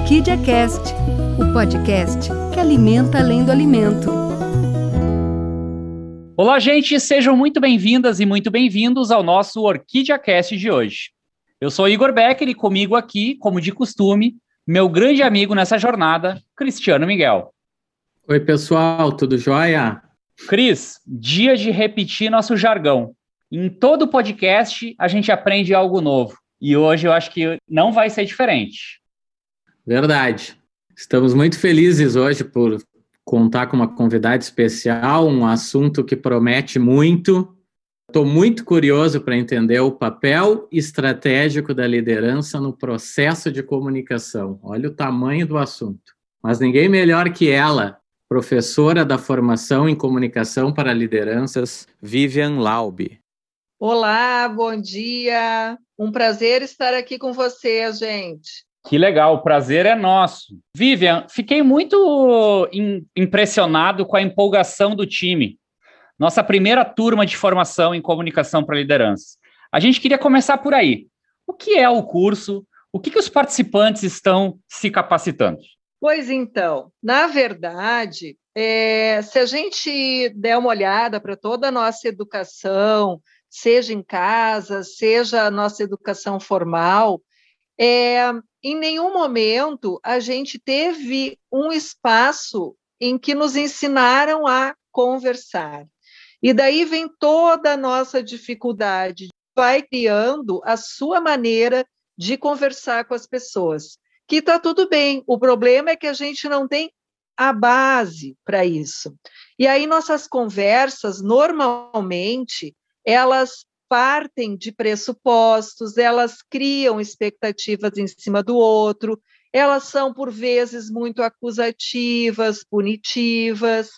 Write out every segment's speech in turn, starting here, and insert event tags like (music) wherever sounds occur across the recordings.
Orquídea Cast, o podcast que alimenta além do alimento. Olá, gente, sejam muito bem-vindas e muito bem-vindos ao nosso Orquídea Cast de hoje. Eu sou Igor Becker e comigo aqui, como de costume, meu grande amigo nessa jornada, Cristiano Miguel. Oi, pessoal, tudo jóia? Cris, dia de repetir nosso jargão. Em todo podcast a gente aprende algo novo e hoje eu acho que não vai ser diferente. Verdade. Estamos muito felizes hoje por contar com uma convidada especial, um assunto que promete muito. Estou muito curioso para entender o papel estratégico da liderança no processo de comunicação. Olha o tamanho do assunto. Mas ninguém melhor que ela, professora da formação em comunicação para lideranças, Vivian Laube. Olá, bom dia. Um prazer estar aqui com você, gente. Que legal, o prazer é nosso. Vivian, fiquei muito impressionado com a empolgação do time. Nossa primeira turma de formação em comunicação para liderança. A gente queria começar por aí. O que é o curso? O que, que os participantes estão se capacitando? Pois então, na verdade, é, se a gente der uma olhada para toda a nossa educação, seja em casa, seja a nossa educação formal, é, em nenhum momento a gente teve um espaço em que nos ensinaram a conversar. E daí vem toda a nossa dificuldade, vai criando a sua maneira de conversar com as pessoas. Que está tudo bem, o problema é que a gente não tem a base para isso. E aí nossas conversas, normalmente, elas partem de pressupostos, elas criam expectativas em cima do outro, elas são, por vezes, muito acusativas, punitivas,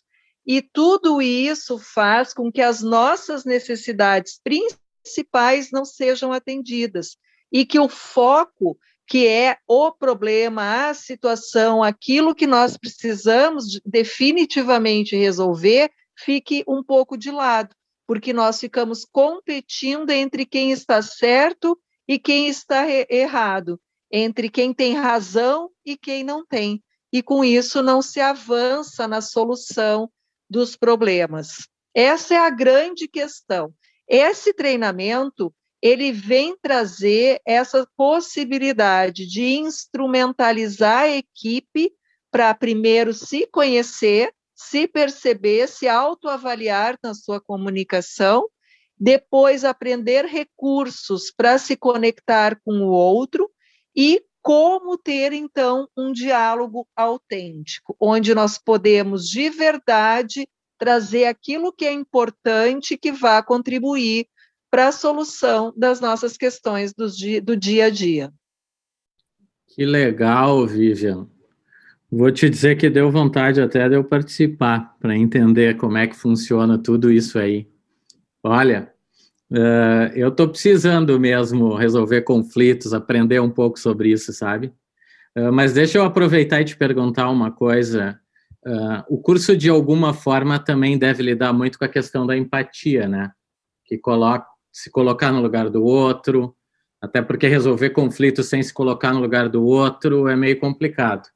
e tudo isso faz com que as nossas necessidades principais não sejam atendidas e que o foco, que é o problema, a situação, aquilo que nós precisamos definitivamente resolver, fique um pouco de lado porque nós ficamos competindo entre quem está certo e quem está errado, entre quem tem razão e quem não tem. E com isso não se avança na solução dos problemas. Essa é a grande questão. Esse treinamento ele vem trazer essa possibilidade de instrumentalizar a equipe para primeiro se conhecer, se perceber, se autoavaliar na sua comunicação, depois aprender recursos para se conectar com o outro e como ter então um diálogo autêntico, onde nós podemos de verdade trazer aquilo que é importante que vá contribuir para a solução das nossas questões do dia, do dia a dia. Que legal, Vivian. Vou te dizer que deu vontade até de eu participar, para entender como é que funciona tudo isso aí. Olha, uh, eu estou precisando mesmo resolver conflitos, aprender um pouco sobre isso, sabe? Uh, mas deixa eu aproveitar e te perguntar uma coisa. Uh, o curso, de alguma forma, também deve lidar muito com a questão da empatia, né? Que coloca, se colocar no lugar do outro, até porque resolver conflitos sem se colocar no lugar do outro é meio complicado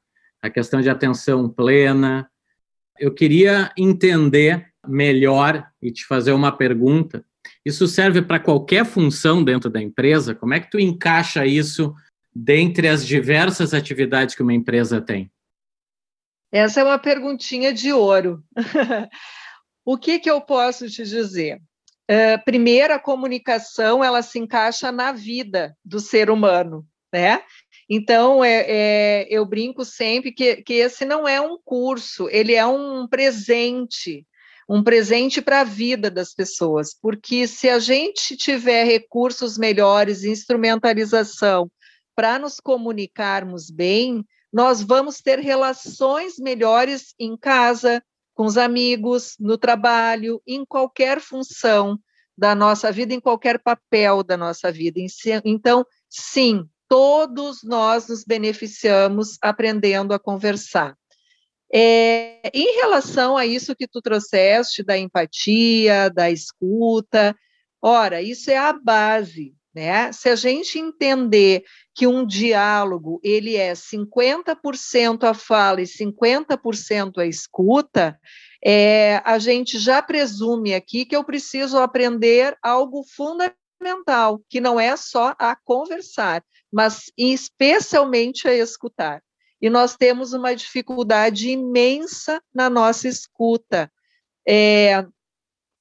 a questão de atenção plena. Eu queria entender melhor e te fazer uma pergunta. Isso serve para qualquer função dentro da empresa? Como é que tu encaixa isso dentre as diversas atividades que uma empresa tem? Essa é uma perguntinha de ouro. (laughs) o que, que eu posso te dizer? Uh, primeiro, a comunicação ela se encaixa na vida do ser humano, né? Então, é, é, eu brinco sempre que, que esse não é um curso, ele é um presente, um presente para a vida das pessoas, porque se a gente tiver recursos melhores, instrumentalização para nos comunicarmos bem, nós vamos ter relações melhores em casa, com os amigos, no trabalho, em qualquer função da nossa vida, em qualquer papel da nossa vida. Então, sim, todos nós nos beneficiamos aprendendo a conversar. É, em relação a isso que tu trouxeste da empatia, da escuta, ora, isso é a base, né? Se a gente entender que um diálogo ele é 50% a fala e 50% a escuta, é, a gente já presume aqui que eu preciso aprender algo fundamental, que não é só a conversar, mas especialmente a escutar. E nós temos uma dificuldade imensa na nossa escuta. É,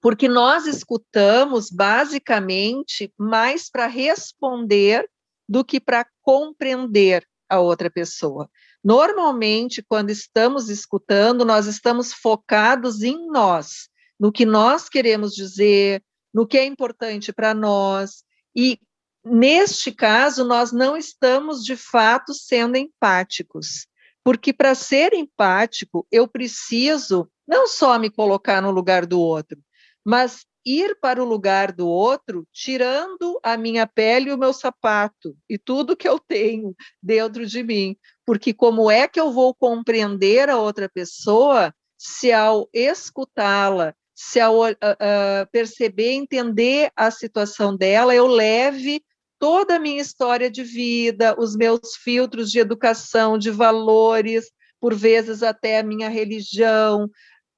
porque nós escutamos basicamente mais para responder do que para compreender a outra pessoa. Normalmente, quando estamos escutando, nós estamos focados em nós, no que nós queremos dizer, no que é importante para nós, e neste caso, nós não estamos de fato sendo empáticos, porque para ser empático, eu preciso não só me colocar no lugar do outro, mas ir para o lugar do outro, tirando a minha pele e o meu sapato e tudo que eu tenho dentro de mim, porque como é que eu vou compreender a outra pessoa se ao escutá-la, se uh, uh, perceber, entender a situação dela, eu leve toda a minha história de vida, os meus filtros de educação, de valores, por vezes até a minha religião,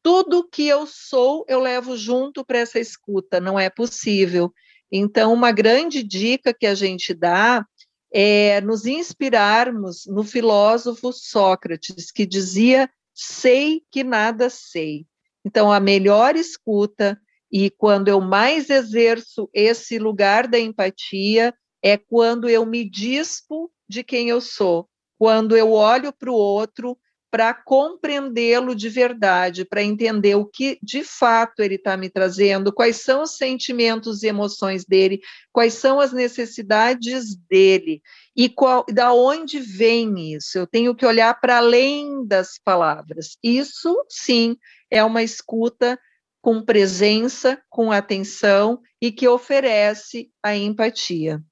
tudo que eu sou, eu levo junto para essa escuta, não é possível. Então, uma grande dica que a gente dá é nos inspirarmos no filósofo Sócrates, que dizia: sei que nada sei. Então, a melhor escuta, e quando eu mais exerço esse lugar da empatia, é quando eu me dispo de quem eu sou, quando eu olho para o outro para compreendê-lo de verdade, para entender o que de fato ele está me trazendo, quais são os sentimentos e emoções dele, quais são as necessidades dele e qual, da onde vem isso. Eu tenho que olhar para além das palavras. Isso, sim, é uma escuta com presença, com atenção e que oferece a empatia.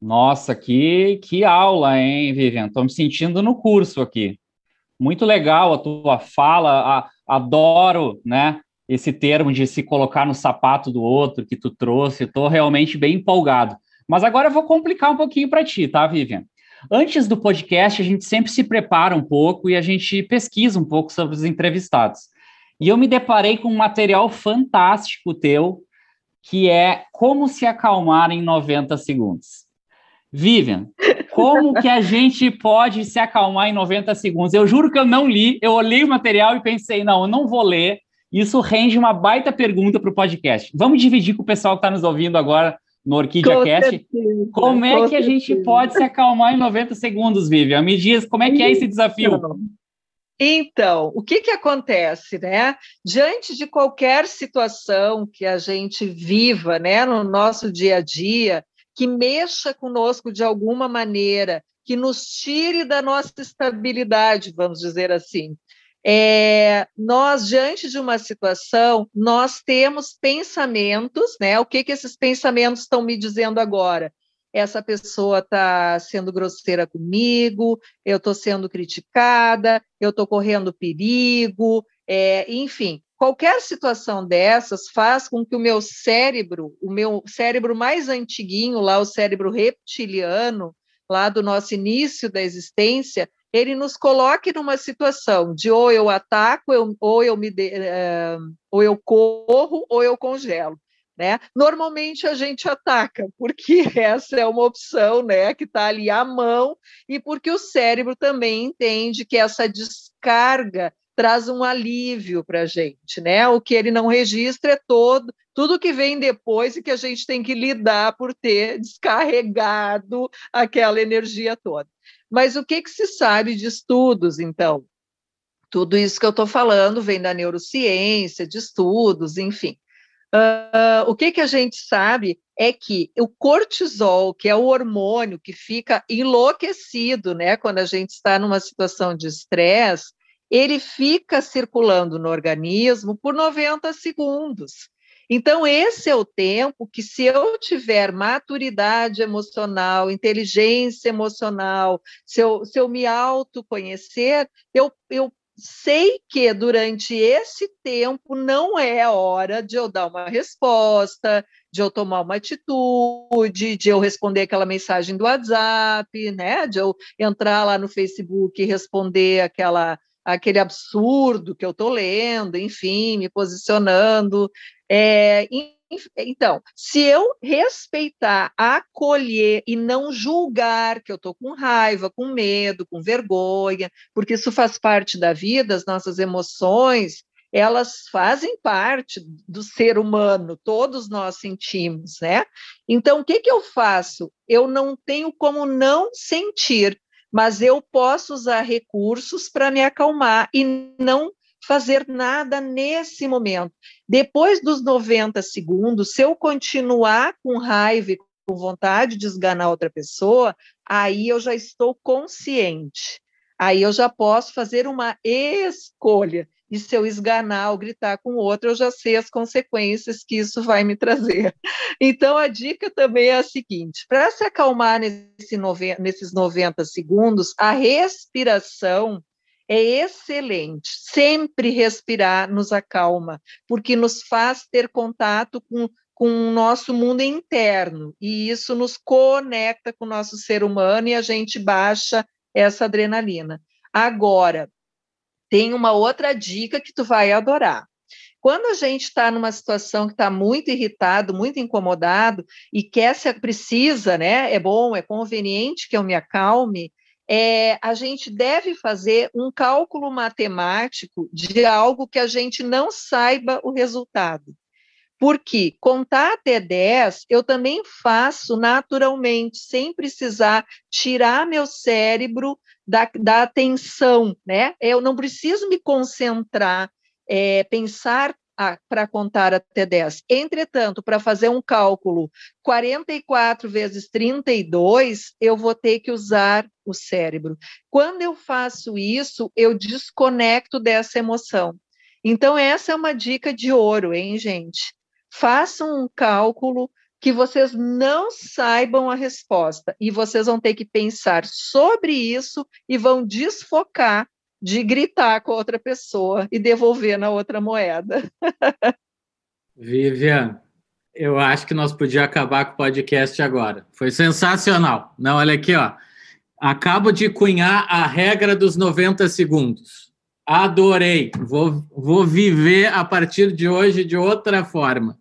Nossa, que, que aula, hein, Vivian? Estou me sentindo no curso aqui muito legal a tua fala, a, adoro, né, esse termo de se colocar no sapato do outro que tu trouxe, estou realmente bem empolgado. Mas agora eu vou complicar um pouquinho para ti, tá, Vivian? Antes do podcast, a gente sempre se prepara um pouco e a gente pesquisa um pouco sobre os entrevistados. E eu me deparei com um material fantástico teu, que é Como se acalmar em 90 segundos. Vivian, como que a gente pode se acalmar em 90 segundos? Eu juro que eu não li, eu olhei o material e pensei, não, eu não vou ler. Isso rende uma baita pergunta para o podcast. Vamos dividir com o pessoal que está nos ouvindo agora no Orquídea com Cast. Certeza, como é que certeza. a gente pode se acalmar em 90 segundos, Vivian? Me diz como é que é esse desafio. Então, o que, que acontece, né? Diante de qualquer situação que a gente viva, né, no nosso dia a dia, que mexa conosco de alguma maneira, que nos tire da nossa estabilidade, vamos dizer assim. É, nós, diante de uma situação, nós temos pensamentos, né? O que, que esses pensamentos estão me dizendo agora? Essa pessoa está sendo grosseira comigo, eu estou sendo criticada, eu estou correndo perigo, é, enfim, Qualquer situação dessas faz com que o meu cérebro, o meu cérebro mais antiguinho, lá o cérebro reptiliano, lá do nosso início da existência, ele nos coloque numa situação de ou eu ataco, eu, ou, eu me de, uh, ou eu corro, ou eu congelo. Né? Normalmente a gente ataca, porque (laughs) essa é uma opção né, que está ali à mão, e porque o cérebro também entende que essa descarga traz um alívio para a gente, né? O que ele não registra é todo tudo que vem depois e que a gente tem que lidar por ter descarregado aquela energia toda. Mas o que, que se sabe de estudos, então? Tudo isso que eu estou falando vem da neurociência, de estudos, enfim. Uh, o que, que a gente sabe é que o cortisol, que é o hormônio que fica enlouquecido, né, quando a gente está numa situação de estresse, ele fica circulando no organismo por 90 segundos. Então, esse é o tempo que, se eu tiver maturidade emocional, inteligência emocional, se eu, se eu me autoconhecer, eu, eu sei que durante esse tempo não é hora de eu dar uma resposta, de eu tomar uma atitude, de eu responder aquela mensagem do WhatsApp, né? De eu entrar lá no Facebook e responder aquela aquele absurdo que eu estou lendo, enfim, me posicionando. É, então, se eu respeitar, acolher e não julgar que eu estou com raiva, com medo, com vergonha, porque isso faz parte da vida, as nossas emoções, elas fazem parte do ser humano, todos nós sentimos, né? Então, o que, que eu faço? Eu não tenho como não sentir, mas eu posso usar recursos para me acalmar e não fazer nada nesse momento. Depois dos 90 segundos, se eu continuar com raiva e com vontade de esganar outra pessoa, aí eu já estou consciente. Aí eu já posso fazer uma escolha. E se eu esganar ou gritar com o outro, eu já sei as consequências que isso vai me trazer. (laughs) Então, a dica também é a seguinte: para se acalmar nesse nesses 90 segundos, a respiração é excelente. Sempre respirar nos acalma, porque nos faz ter contato com, com o nosso mundo interno, e isso nos conecta com o nosso ser humano e a gente baixa essa adrenalina. Agora, tem uma outra dica que tu vai adorar. Quando a gente está numa situação que está muito irritado, muito incomodado e quer se precisa, né? É bom, é conveniente que eu me acalme é, a gente deve fazer um cálculo matemático de algo que a gente não saiba o resultado. Porque contar até 10 eu também faço naturalmente, sem precisar tirar meu cérebro da, da atenção, né? Eu não preciso me concentrar, é, pensar para contar até 10. Entretanto, para fazer um cálculo 44 vezes 32, eu vou ter que usar o cérebro. Quando eu faço isso, eu desconecto dessa emoção. Então, essa é uma dica de ouro, hein, gente? Façam um cálculo que vocês não saibam a resposta e vocês vão ter que pensar sobre isso e vão desfocar de gritar com a outra pessoa e devolver na outra moeda. Vivian, eu acho que nós podíamos acabar com o podcast agora. Foi sensacional. Não, olha aqui, ó. Acabo de cunhar a regra dos 90 segundos. Adorei. Vou, vou viver a partir de hoje de outra forma.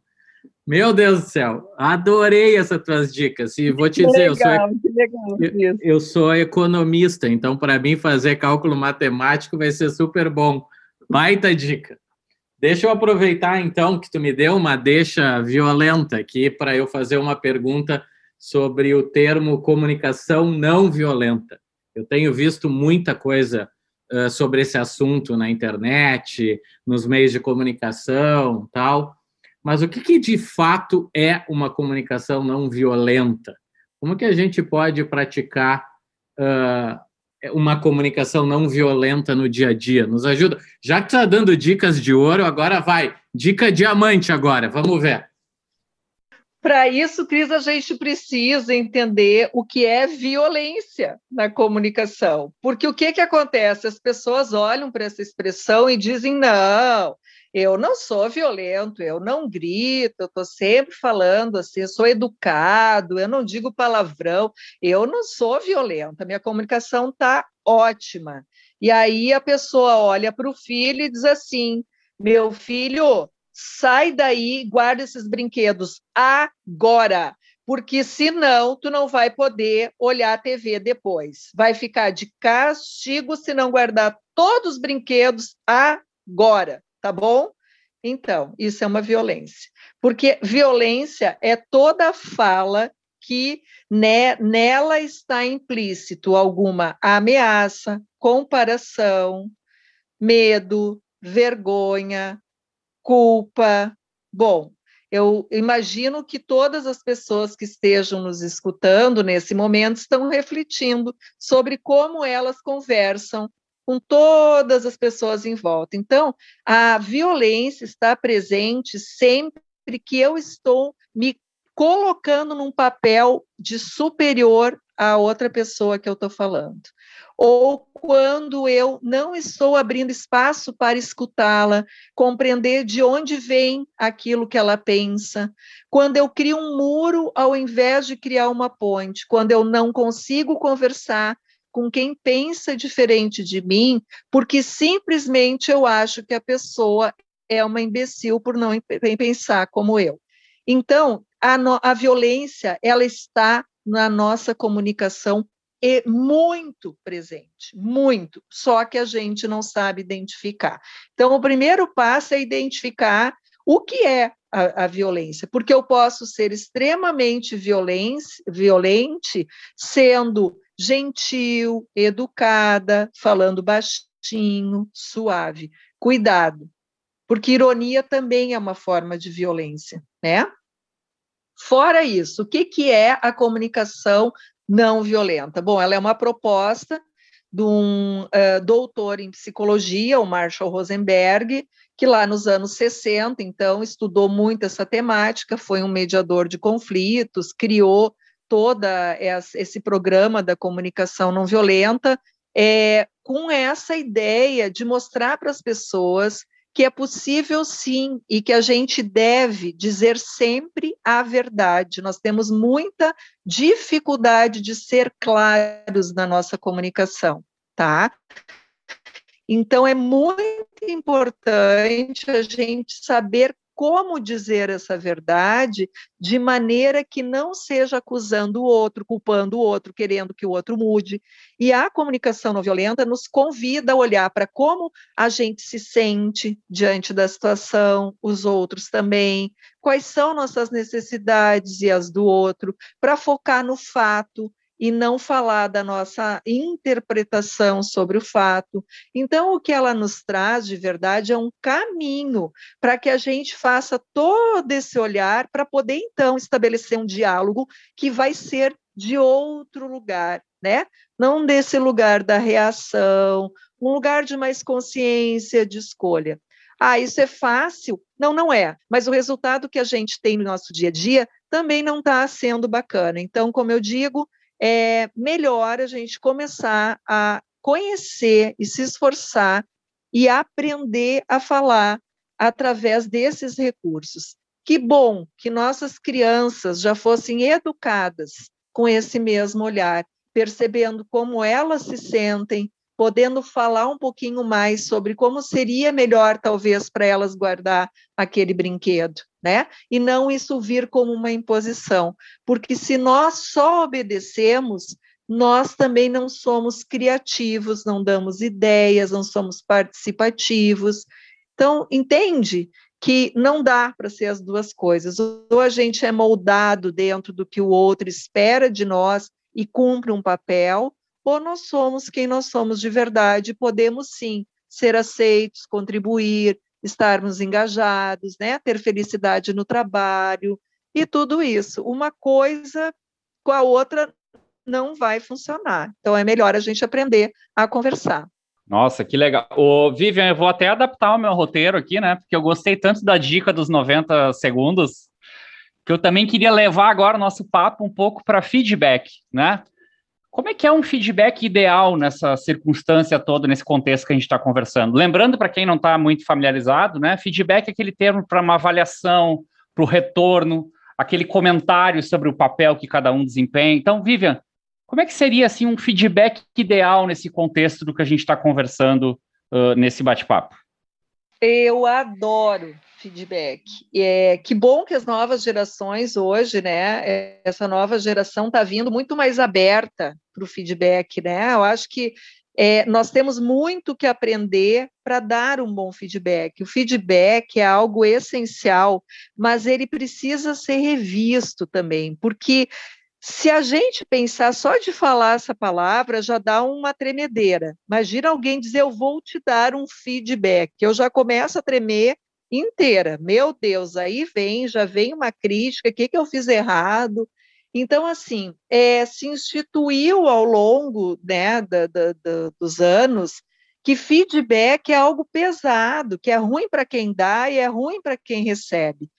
Meu Deus do céu, adorei essas tuas dicas. E vou te que dizer, legal, eu, sou, eu, eu sou economista, então para mim fazer cálculo matemático vai ser super bom. Baita dica. Deixa eu aproveitar então que tu me deu uma deixa violenta aqui para eu fazer uma pergunta sobre o termo comunicação não violenta. Eu tenho visto muita coisa uh, sobre esse assunto na internet, nos meios de comunicação, tal. Mas o que, que de fato é uma comunicação não violenta? Como que a gente pode praticar uh, uma comunicação não violenta no dia a dia? Nos ajuda. Já que está dando dicas de ouro, agora vai. Dica diamante agora, vamos ver. Para isso, Cris, a gente precisa entender o que é violência na comunicação. Porque o que, que acontece? As pessoas olham para essa expressão e dizem: não, eu não sou violento, eu não grito, eu estou sempre falando assim, eu sou educado, eu não digo palavrão, eu não sou violenta, minha comunicação está ótima. E aí a pessoa olha para o filho e diz assim: meu filho, sai daí, guarda esses brinquedos agora, porque senão tu não vai poder olhar a TV depois. Vai ficar de castigo se não guardar todos os brinquedos agora tá bom? Então, isso é uma violência. Porque violência é toda fala que né, nela está implícito alguma ameaça, comparação, medo, vergonha, culpa. Bom, eu imagino que todas as pessoas que estejam nos escutando nesse momento estão refletindo sobre como elas conversam com todas as pessoas em volta. Então, a violência está presente sempre que eu estou me colocando num papel de superior a outra pessoa que eu estou falando. Ou quando eu não estou abrindo espaço para escutá-la, compreender de onde vem aquilo que ela pensa. Quando eu crio um muro ao invés de criar uma ponte. Quando eu não consigo conversar com quem pensa diferente de mim, porque simplesmente eu acho que a pessoa é uma imbecil por não pensar como eu. Então, a, no, a violência, ela está na nossa comunicação e muito presente, muito, só que a gente não sabe identificar. Então, o primeiro passo é identificar o que é a, a violência, porque eu posso ser extremamente violente, violente sendo gentil, educada, falando baixinho, suave. Cuidado, porque ironia também é uma forma de violência, né? Fora isso, o que, que é a comunicação não violenta? Bom, ela é uma proposta de um uh, doutor em psicologia, o Marshall Rosenberg, que lá nos anos 60, então, estudou muito essa temática, foi um mediador de conflitos, criou toda esse programa da comunicação não violenta, é, com essa ideia de mostrar para as pessoas que é possível sim e que a gente deve dizer sempre a verdade. Nós temos muita dificuldade de ser claros na nossa comunicação, tá? Então é muito importante a gente saber como dizer essa verdade de maneira que não seja acusando o outro, culpando o outro, querendo que o outro mude. E a comunicação não violenta nos convida a olhar para como a gente se sente diante da situação, os outros também, quais são nossas necessidades e as do outro, para focar no fato e não falar da nossa interpretação sobre o fato. Então, o que ela nos traz de verdade é um caminho para que a gente faça todo esse olhar para poder então estabelecer um diálogo que vai ser de outro lugar, né? Não desse lugar da reação, um lugar de mais consciência, de escolha. Ah, isso é fácil? Não, não é. Mas o resultado que a gente tem no nosso dia a dia também não está sendo bacana. Então, como eu digo, é melhor a gente começar a conhecer e se esforçar e aprender a falar através desses recursos. Que bom que nossas crianças já fossem educadas com esse mesmo olhar, percebendo como elas se sentem, podendo falar um pouquinho mais sobre como seria melhor, talvez, para elas guardar aquele brinquedo, né? E não isso vir como uma imposição, porque se nós só obedecemos, nós também não somos criativos, não damos ideias, não somos participativos. Então, entende que não dá para ser as duas coisas. Ou a gente é moldado dentro do que o outro espera de nós e cumpre um papel, ou nós somos quem nós somos de verdade, podemos sim ser aceitos, contribuir, estarmos engajados, né? ter felicidade no trabalho e tudo isso. Uma coisa com a outra não vai funcionar. Então é melhor a gente aprender a conversar. Nossa, que legal. Ô, Vivian, eu vou até adaptar o meu roteiro aqui, né? Porque eu gostei tanto da dica dos 90 segundos, que eu também queria levar agora o nosso papo um pouco para feedback, né? Como é que é um feedback ideal nessa circunstância toda, nesse contexto que a gente está conversando? Lembrando, para quem não está muito familiarizado, né, feedback é aquele termo para uma avaliação, para o retorno, aquele comentário sobre o papel que cada um desempenha. Então, Vivian, como é que seria assim um feedback ideal nesse contexto do que a gente está conversando uh, nesse bate-papo? Eu adoro feedback. É, que bom que as novas gerações hoje, né? Essa nova geração está vindo muito mais aberta para o feedback, né? Eu acho que é, nós temos muito que aprender para dar um bom feedback. O feedback é algo essencial, mas ele precisa ser revisto também, porque se a gente pensar só de falar essa palavra, já dá uma tremedeira. Imagina alguém dizer, eu vou te dar um feedback. Eu já começo a tremer inteira. Meu Deus, aí vem, já vem uma crítica, o que, que eu fiz errado? Então, assim, é, se instituiu ao longo né, da, da, da, dos anos que feedback é algo pesado, que é ruim para quem dá e é ruim para quem recebe.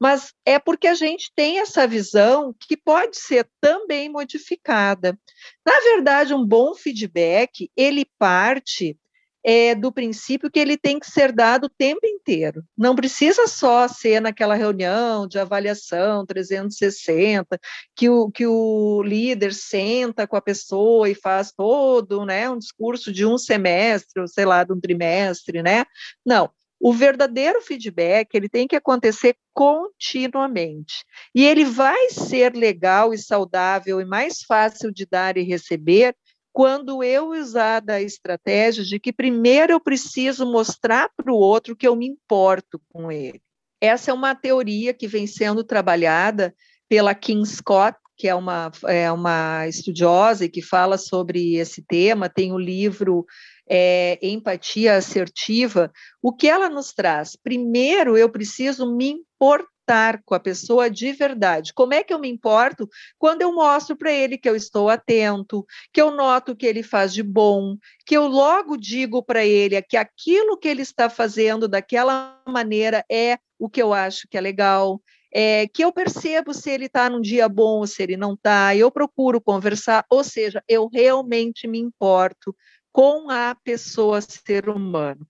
Mas é porque a gente tem essa visão que pode ser também modificada. Na verdade, um bom feedback, ele parte é, do princípio que ele tem que ser dado o tempo inteiro. Não precisa só ser naquela reunião de avaliação 360, que o, que o líder senta com a pessoa e faz todo né, um discurso de um semestre, ou sei lá, de um trimestre, né? Não. O verdadeiro feedback ele tem que acontecer continuamente. E ele vai ser legal e saudável e mais fácil de dar e receber quando eu usar da estratégia de que primeiro eu preciso mostrar para o outro que eu me importo com ele. Essa é uma teoria que vem sendo trabalhada pela Kim Scott, que é uma, é uma estudiosa e que fala sobre esse tema, tem o livro é, Empatia Assertiva. O que ela nos traz? Primeiro, eu preciso me importar com a pessoa de verdade. Como é que eu me importo? Quando eu mostro para ele que eu estou atento, que eu noto o que ele faz de bom, que eu logo digo para ele que aquilo que ele está fazendo daquela maneira é o que eu acho que é legal. É, que eu percebo se ele está num dia bom ou se ele não está, eu procuro conversar, ou seja, eu realmente me importo com a pessoa ser humano.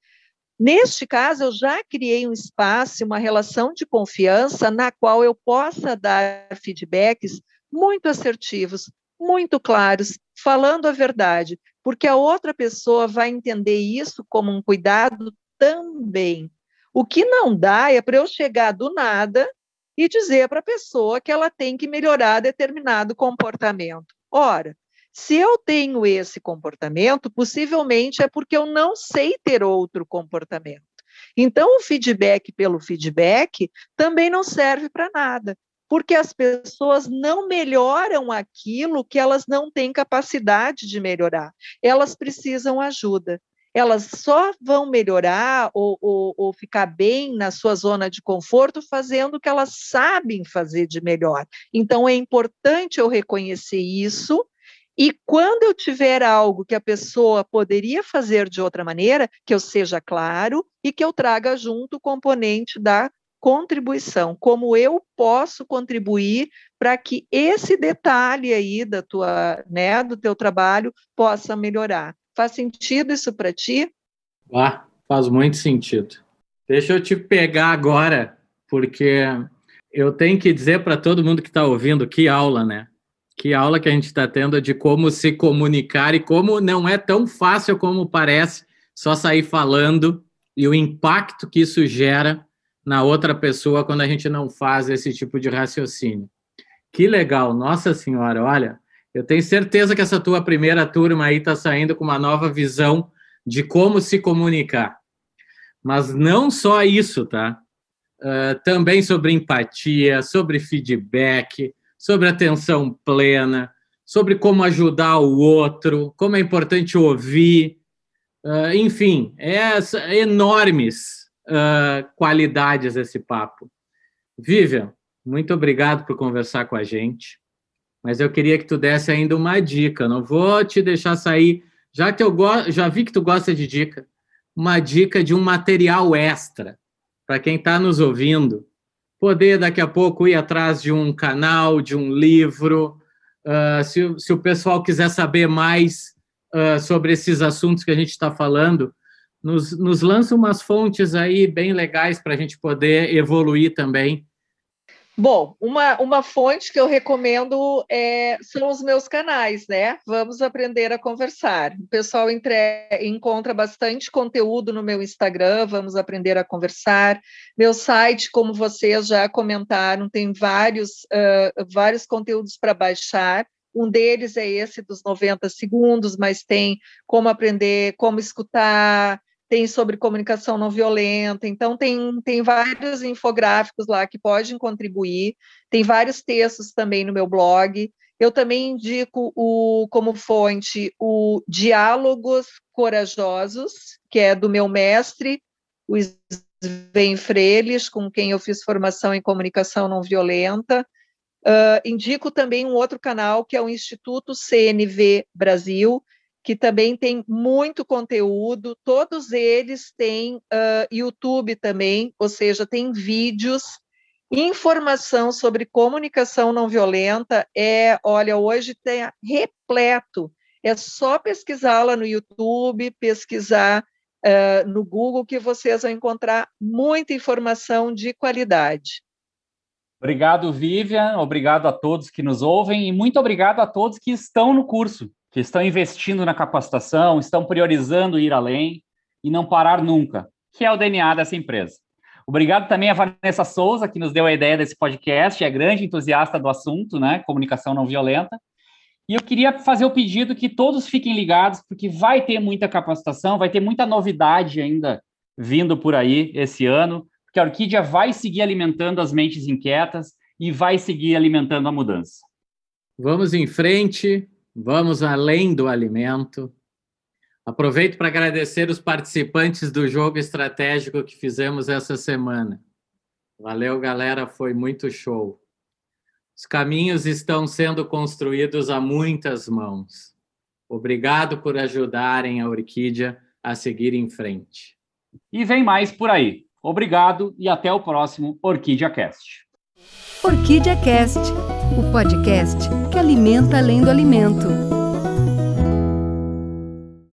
Neste caso, eu já criei um espaço, uma relação de confiança na qual eu possa dar feedbacks muito assertivos, muito claros, falando a verdade, porque a outra pessoa vai entender isso como um cuidado também. O que não dá é para eu chegar do nada e dizer para a pessoa que ela tem que melhorar determinado comportamento. Ora, se eu tenho esse comportamento, possivelmente é porque eu não sei ter outro comportamento. Então, o feedback pelo feedback também não serve para nada, porque as pessoas não melhoram aquilo que elas não têm capacidade de melhorar. Elas precisam ajuda. Elas só vão melhorar ou, ou, ou ficar bem na sua zona de conforto fazendo o que elas sabem fazer de melhor. Então, é importante eu reconhecer isso e quando eu tiver algo que a pessoa poderia fazer de outra maneira, que eu seja claro e que eu traga junto o componente da contribuição, como eu posso contribuir para que esse detalhe aí da tua, né, do teu trabalho possa melhorar. Faz sentido isso para ti? Ah, faz muito sentido. Deixa eu te pegar agora, porque eu tenho que dizer para todo mundo que está ouvindo que aula, né? Que aula que a gente está tendo de como se comunicar e como não é tão fácil como parece só sair falando e o impacto que isso gera na outra pessoa quando a gente não faz esse tipo de raciocínio. Que legal, nossa senhora, olha, eu tenho certeza que essa tua primeira turma aí está saindo com uma nova visão de como se comunicar. Mas não só isso, tá? Uh, também sobre empatia, sobre feedback, sobre atenção plena, sobre como ajudar o outro, como é importante ouvir, uh, enfim, é, enormes uh, qualidades esse papo. Vivian, muito obrigado por conversar com a gente, mas eu queria que tu desse ainda uma dica, não vou te deixar sair, já que eu já vi que tu gosta de dica, uma dica de um material extra para quem está nos ouvindo, poder daqui a pouco ir atrás de um canal, de um livro. Uh, se, se, o pessoal quiser saber mais uh, sobre esses assuntos que a gente está falando, nos, nos lança umas fontes aí bem legais para a gente poder evoluir também Bom, uma, uma fonte que eu recomendo é, são os meus canais, né? Vamos aprender a conversar. O pessoal entre, encontra bastante conteúdo no meu Instagram, vamos aprender a conversar. Meu site, como vocês já comentaram, tem vários, uh, vários conteúdos para baixar. Um deles é esse dos 90 segundos, mas tem como aprender, como escutar, tem sobre comunicação não violenta, então tem, tem vários infográficos lá que podem contribuir, tem vários textos também no meu blog. Eu também indico o, como fonte o Diálogos Corajosos, que é do meu mestre, o Sven Freires, com quem eu fiz formação em comunicação não violenta. Uh, indico também um outro canal, que é o Instituto CNV Brasil, que também tem muito conteúdo, todos eles têm uh, YouTube também, ou seja, tem vídeos Informação sobre comunicação não violenta é, olha, hoje tem repleto. É só pesquisar lá no YouTube, pesquisar uh, no Google, que vocês vão encontrar muita informação de qualidade. Obrigado, Vivian. Obrigado a todos que nos ouvem e muito obrigado a todos que estão no curso, que estão investindo na capacitação, estão priorizando ir além e não parar nunca, que é o DNA dessa empresa. Obrigado também a Vanessa Souza, que nos deu a ideia desse podcast, é grande entusiasta do assunto, né? Comunicação não violenta. E eu queria fazer o pedido que todos fiquem ligados, porque vai ter muita capacitação, vai ter muita novidade ainda vindo por aí esse ano, porque a Orquídea vai seguir alimentando as mentes inquietas e vai seguir alimentando a mudança. Vamos em frente, vamos além do alimento, Aproveito para agradecer os participantes do jogo estratégico que fizemos essa semana. Valeu, galera, foi muito show. Os caminhos estão sendo construídos a muitas mãos. Obrigado por ajudarem a Orquídea a seguir em frente. E vem mais por aí. Obrigado e até o próximo Orquídea Cast. Orquídea Cast, o podcast que alimenta além do alimento.